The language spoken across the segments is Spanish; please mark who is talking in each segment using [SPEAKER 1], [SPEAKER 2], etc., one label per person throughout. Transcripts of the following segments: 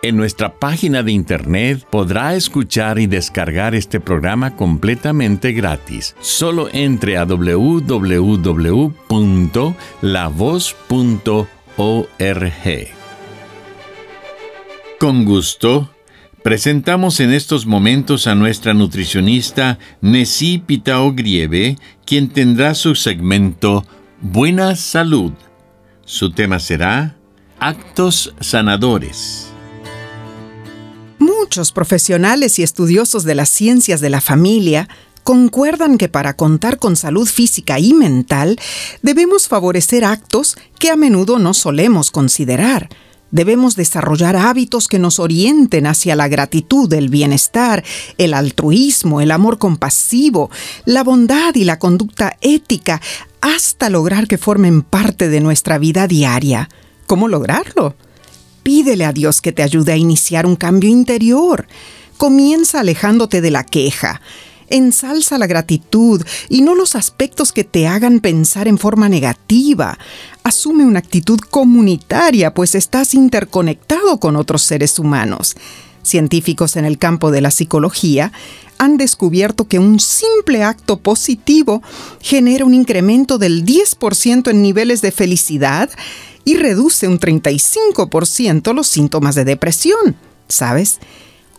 [SPEAKER 1] En nuestra página de internet podrá escuchar y descargar este programa completamente gratis. Solo entre a www.lavoz.org. Con gusto, presentamos en estos momentos a nuestra nutricionista Nessie Pitao Grieve, quien tendrá su segmento Buena Salud. Su tema será Actos Sanadores.
[SPEAKER 2] Muchos profesionales y estudiosos de las ciencias de la familia concuerdan que para contar con salud física y mental debemos favorecer actos que a menudo no solemos considerar. Debemos desarrollar hábitos que nos orienten hacia la gratitud, el bienestar, el altruismo, el amor compasivo, la bondad y la conducta ética, hasta lograr que formen parte de nuestra vida diaria. ¿Cómo lograrlo? Pídele a Dios que te ayude a iniciar un cambio interior. Comienza alejándote de la queja. Ensalza la gratitud y no los aspectos que te hagan pensar en forma negativa. Asume una actitud comunitaria, pues estás interconectado con otros seres humanos. Científicos en el campo de la psicología han descubierto que un simple acto positivo genera un incremento del 10% en niveles de felicidad y reduce un 35% los síntomas de depresión. ¿Sabes?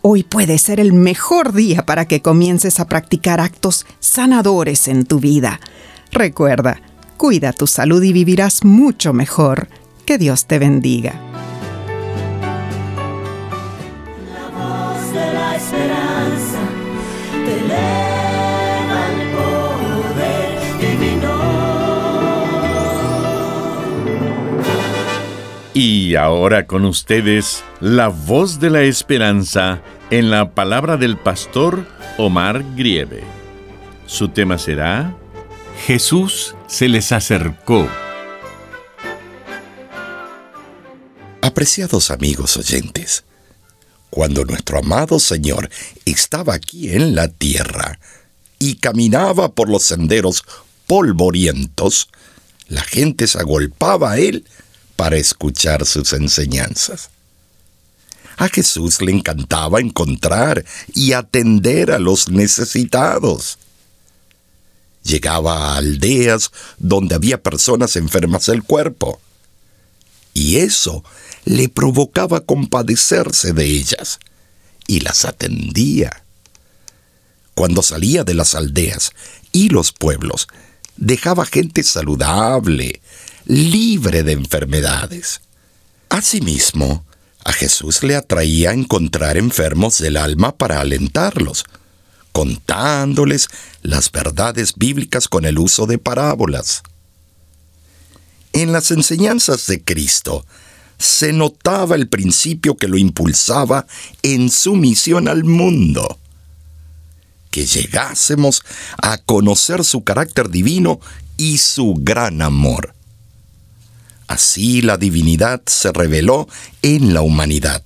[SPEAKER 2] Hoy puede ser el mejor día para que comiences a practicar actos sanadores en tu vida. Recuerda, cuida tu salud y vivirás mucho mejor. Que Dios te bendiga.
[SPEAKER 1] Y ahora con ustedes, la voz de la esperanza en la palabra del pastor Omar Grieve. Su tema será Jesús se les acercó.
[SPEAKER 3] Apreciados amigos oyentes, cuando nuestro amado Señor estaba aquí en la tierra y caminaba por los senderos polvorientos, la gente se agolpaba a él para escuchar sus enseñanzas. A Jesús le encantaba encontrar y atender a los necesitados. Llegaba a aldeas donde había personas enfermas del cuerpo, y eso le provocaba compadecerse de ellas, y las atendía. Cuando salía de las aldeas y los pueblos, dejaba gente saludable, libre de enfermedades. Asimismo, a Jesús le atraía encontrar enfermos del alma para alentarlos, contándoles las verdades bíblicas con el uso de parábolas. En las enseñanzas de Cristo se notaba el principio que lo impulsaba en su misión al mundo, que llegásemos a conocer su carácter divino y su gran amor. Así la divinidad se reveló en la humanidad,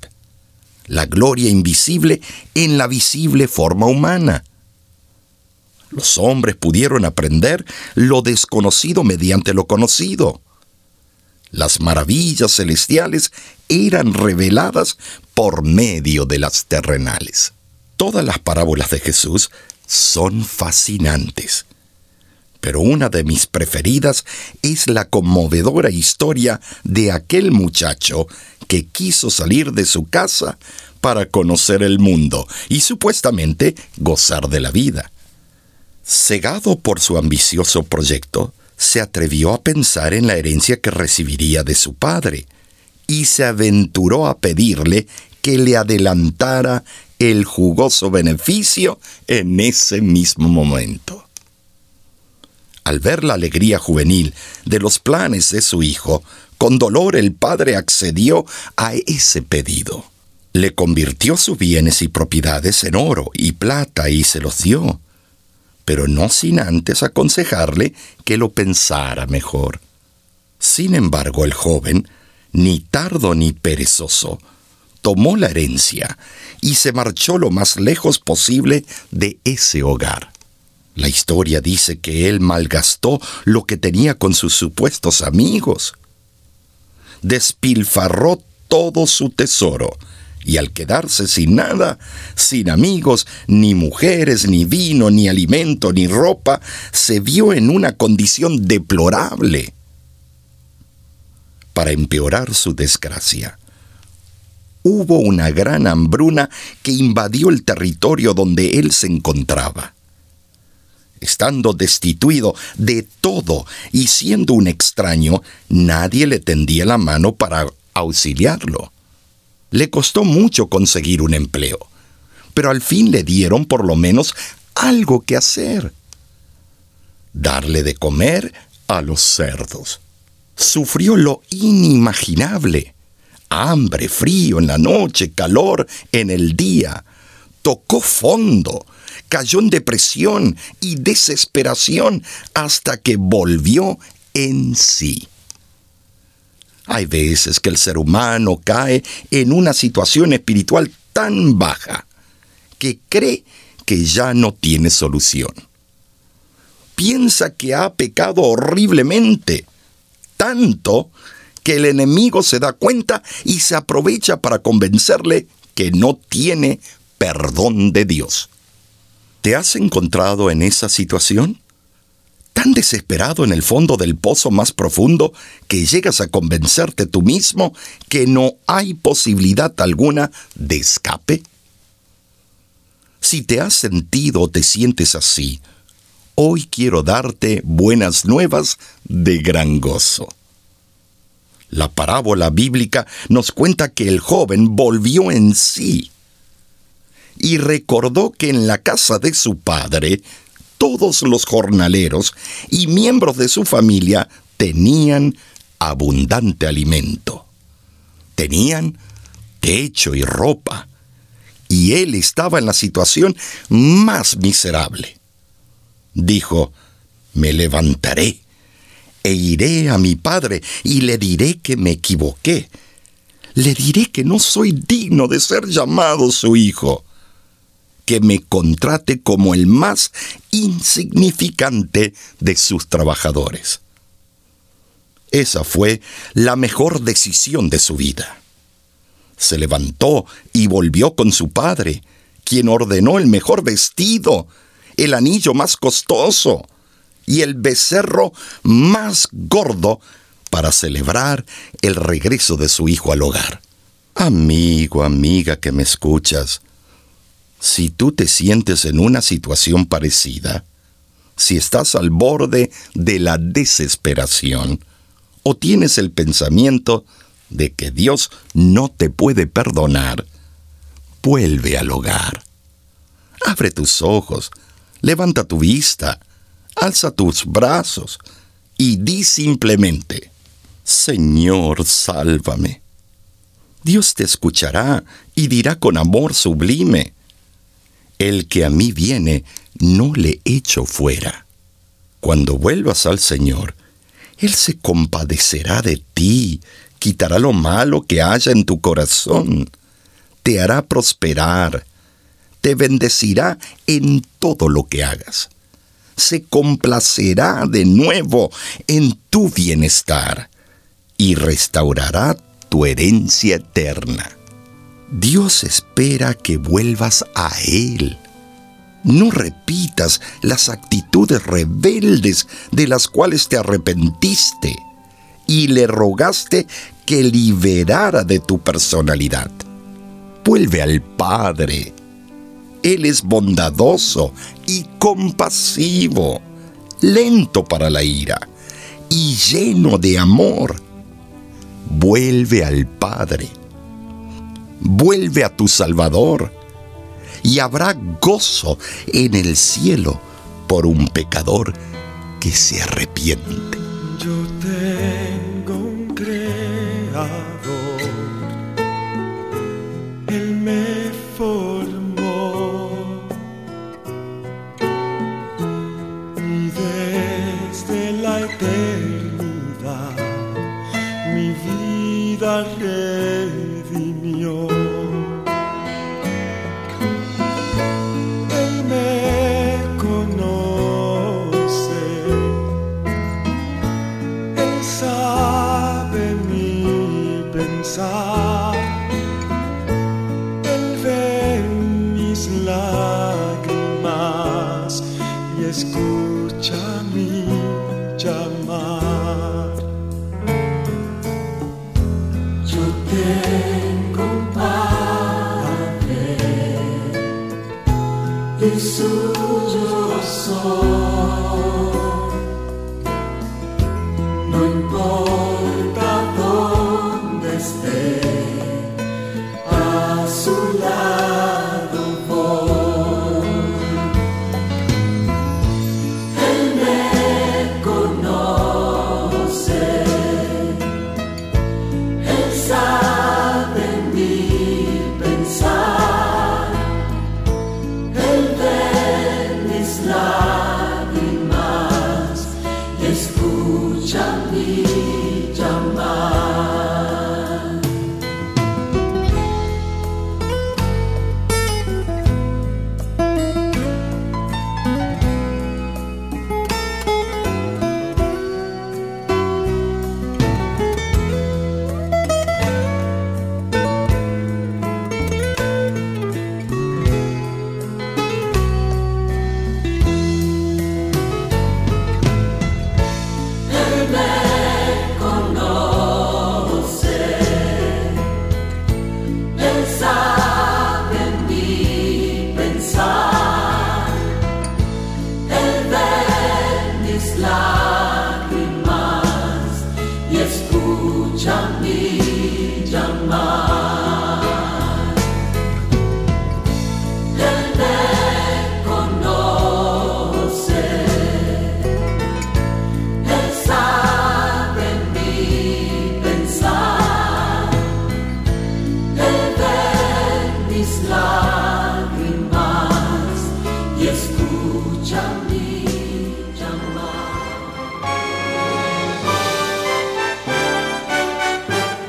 [SPEAKER 3] la gloria invisible en la visible forma humana. Los hombres pudieron aprender lo desconocido mediante lo conocido. Las maravillas celestiales eran reveladas por medio de las terrenales. Todas las parábolas de Jesús son fascinantes pero una de mis preferidas es la conmovedora historia de aquel muchacho que quiso salir de su casa para conocer el mundo y supuestamente gozar de la vida. Cegado por su ambicioso proyecto, se atrevió a pensar en la herencia que recibiría de su padre y se aventuró a pedirle que le adelantara el jugoso beneficio en ese mismo momento. Al ver la alegría juvenil de los planes de su hijo, con dolor el padre accedió a ese pedido. Le convirtió sus bienes y propiedades en oro y plata y se los dio pero no sin antes aconsejarle que lo pensara mejor. Sin embargo, el joven, ni tardo ni perezoso, tomó la herencia y se marchó lo más lejos posible de ese hogar. La historia dice que él malgastó lo que tenía con sus supuestos amigos. Despilfarró todo su tesoro y al quedarse sin nada, sin amigos, ni mujeres, ni vino, ni alimento, ni ropa, se vio en una condición deplorable. Para empeorar su desgracia, hubo una gran hambruna que invadió el territorio donde él se encontraba. Estando destituido de todo y siendo un extraño, nadie le tendía la mano para auxiliarlo. Le costó mucho conseguir un empleo, pero al fin le dieron por lo menos algo que hacer. Darle de comer a los cerdos. Sufrió lo inimaginable. Hambre, frío en la noche, calor en el día. Tocó fondo, cayó en depresión y desesperación hasta que volvió en sí. Hay veces que el ser humano cae en una situación espiritual tan baja que cree que ya no tiene solución. Piensa que ha pecado horriblemente, tanto que el enemigo se da cuenta y se aprovecha para convencerle que no tiene perdón de Dios. ¿Te has encontrado en esa situación? tan desesperado en el fondo del pozo más profundo que llegas a convencerte tú mismo que no hay posibilidad alguna de escape? Si te has sentido o te sientes así, hoy quiero darte buenas nuevas de gran gozo. La parábola bíblica nos cuenta que el joven volvió en sí y recordó que en la casa de su padre todos los jornaleros y miembros de su familia tenían abundante alimento. Tenían techo y ropa. Y él estaba en la situación más miserable. Dijo, me levantaré e iré a mi padre y le diré que me equivoqué. Le diré que no soy digno de ser llamado su hijo que me contrate como el más insignificante de sus trabajadores. Esa fue la mejor decisión de su vida. Se levantó y volvió con su padre, quien ordenó el mejor vestido, el anillo más costoso y el becerro más gordo para celebrar el regreso de su hijo al hogar. Amigo, amiga que me escuchas, si tú te sientes en una situación parecida, si estás al borde de la desesperación, o tienes el pensamiento de que Dios no te puede perdonar, vuelve al hogar. Abre tus ojos, levanta tu vista, alza tus brazos y di simplemente, Señor, sálvame. Dios te escuchará y dirá con amor sublime, el que a mí viene, no le echo fuera. Cuando vuelvas al Señor, Él se compadecerá de ti, quitará lo malo que haya en tu corazón, te hará prosperar, te bendecirá en todo lo que hagas. Se complacerá de nuevo en tu bienestar y restaurará tu herencia eterna. Dios espera que vuelvas a Él. No repitas las actitudes rebeldes de las cuales te arrepentiste y le rogaste que liberara de tu personalidad. Vuelve al Padre Él es bondadoso y compasivo, lento para la ira y lleno de amor. Vuelve al Padre, vuelve a tu Salvador y habrá gozo en el cielo por un pecador que se arrepiente.
[SPEAKER 4] Y suyo soy.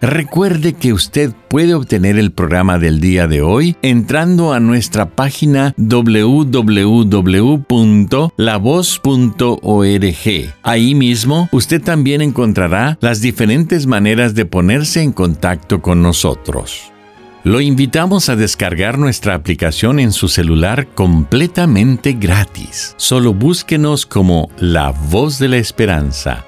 [SPEAKER 1] Recuerde que usted puede obtener el programa del día de hoy entrando a nuestra página www.lavoz.org. Ahí mismo usted también encontrará las diferentes maneras de ponerse en contacto con nosotros. Lo invitamos a descargar nuestra aplicación en su celular completamente gratis. Solo búsquenos como La Voz de la Esperanza.